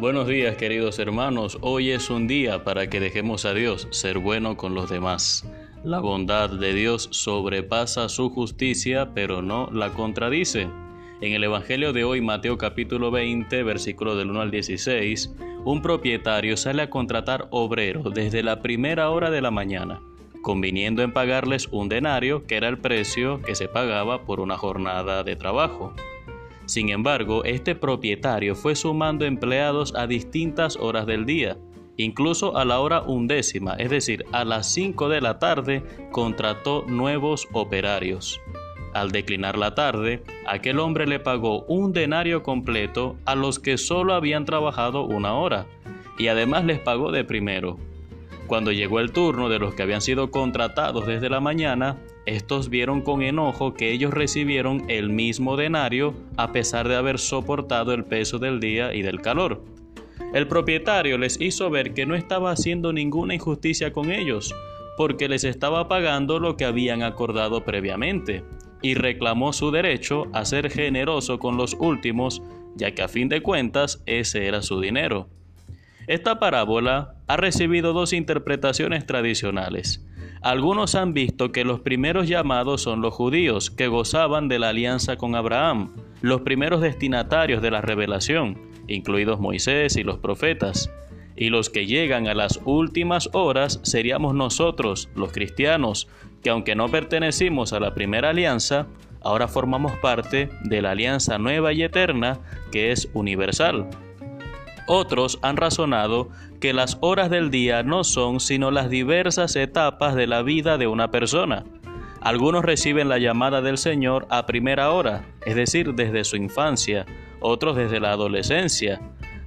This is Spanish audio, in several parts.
Buenos días queridos hermanos, hoy es un día para que dejemos a Dios ser bueno con los demás. La bondad de Dios sobrepasa su justicia, pero no la contradice. En el Evangelio de hoy, Mateo capítulo 20, versículo del 1 al 16, un propietario sale a contratar obreros desde la primera hora de la mañana, conviniendo en pagarles un denario, que era el precio que se pagaba por una jornada de trabajo. Sin embargo, este propietario fue sumando empleados a distintas horas del día, incluso a la hora undécima, es decir, a las 5 de la tarde, contrató nuevos operarios. Al declinar la tarde, aquel hombre le pagó un denario completo a los que solo habían trabajado una hora, y además les pagó de primero. Cuando llegó el turno de los que habían sido contratados desde la mañana, estos vieron con enojo que ellos recibieron el mismo denario a pesar de haber soportado el peso del día y del calor. El propietario les hizo ver que no estaba haciendo ninguna injusticia con ellos, porque les estaba pagando lo que habían acordado previamente, y reclamó su derecho a ser generoso con los últimos, ya que a fin de cuentas ese era su dinero. Esta parábola ha recibido dos interpretaciones tradicionales. Algunos han visto que los primeros llamados son los judíos, que gozaban de la alianza con Abraham, los primeros destinatarios de la revelación, incluidos Moisés y los profetas. Y los que llegan a las últimas horas seríamos nosotros, los cristianos, que aunque no pertenecimos a la primera alianza, ahora formamos parte de la alianza nueva y eterna que es universal. Otros han razonado que las horas del día no son sino las diversas etapas de la vida de una persona. Algunos reciben la llamada del Señor a primera hora, es decir, desde su infancia, otros desde la adolescencia.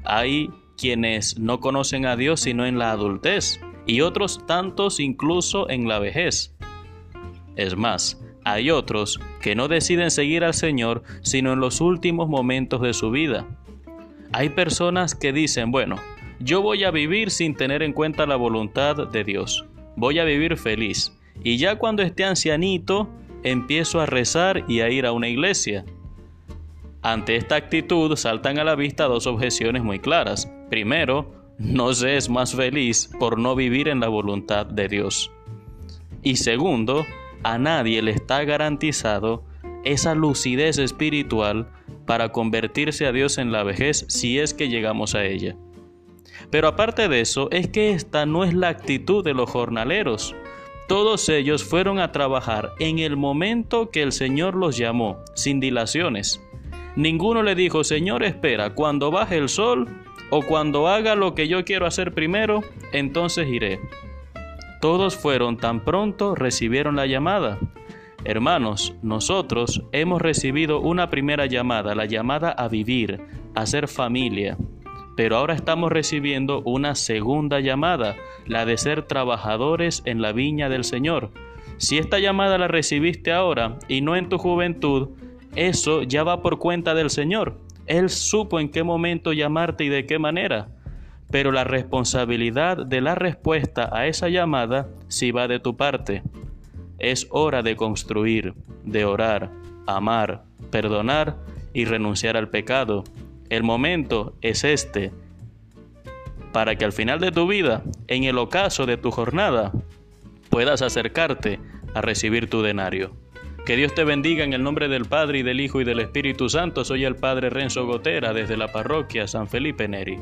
Hay quienes no conocen a Dios sino en la adultez, y otros tantos incluso en la vejez. Es más, hay otros que no deciden seguir al Señor sino en los últimos momentos de su vida. Hay personas que dicen, bueno, yo voy a vivir sin tener en cuenta la voluntad de Dios. Voy a vivir feliz. Y ya cuando esté ancianito, empiezo a rezar y a ir a una iglesia. Ante esta actitud saltan a la vista dos objeciones muy claras. Primero, no se es más feliz por no vivir en la voluntad de Dios. Y segundo, a nadie le está garantizado esa lucidez espiritual para convertirse a Dios en la vejez si es que llegamos a ella. Pero aparte de eso, es que esta no es la actitud de los jornaleros. Todos ellos fueron a trabajar en el momento que el Señor los llamó, sin dilaciones. Ninguno le dijo, Señor, espera, cuando baje el sol o cuando haga lo que yo quiero hacer primero, entonces iré. Todos fueron tan pronto recibieron la llamada. Hermanos, nosotros hemos recibido una primera llamada, la llamada a vivir, a ser familia, pero ahora estamos recibiendo una segunda llamada, la de ser trabajadores en la viña del Señor. Si esta llamada la recibiste ahora y no en tu juventud, eso ya va por cuenta del Señor. Él supo en qué momento llamarte y de qué manera. Pero la responsabilidad de la respuesta a esa llamada sí va de tu parte. Es hora de construir, de orar, amar, perdonar y renunciar al pecado. El momento es este, para que al final de tu vida, en el ocaso de tu jornada, puedas acercarte a recibir tu denario. Que Dios te bendiga en el nombre del Padre y del Hijo y del Espíritu Santo. Soy el Padre Renzo Gotera desde la parroquia San Felipe Neri.